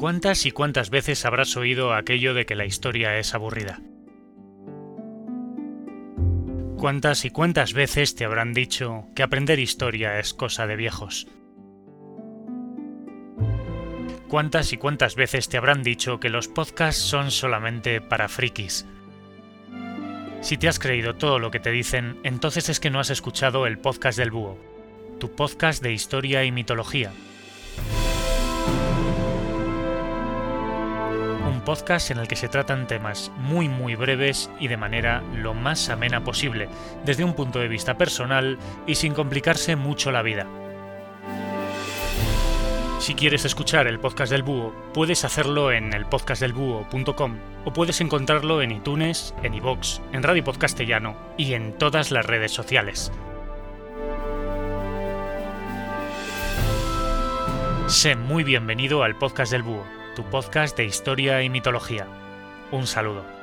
¿Cuántas y cuántas veces habrás oído aquello de que la historia es aburrida? ¿Cuántas y cuántas veces te habrán dicho que aprender historia es cosa de viejos? ¿Cuántas y cuántas veces te habrán dicho que los podcasts son solamente para frikis? Si te has creído todo lo que te dicen, entonces es que no has escuchado el podcast del búho, tu podcast de historia y mitología. Podcast en el que se tratan temas muy muy breves y de manera lo más amena posible, desde un punto de vista personal y sin complicarse mucho la vida. Si quieres escuchar el podcast del búho, puedes hacerlo en elpodcastdelbúho.com o puedes encontrarlo en iTunes, en iVoox, en Radio Podcastellano y en todas las redes sociales. Sé muy bienvenido al podcast del búho, tu podcast de historia y mitología. Un saludo.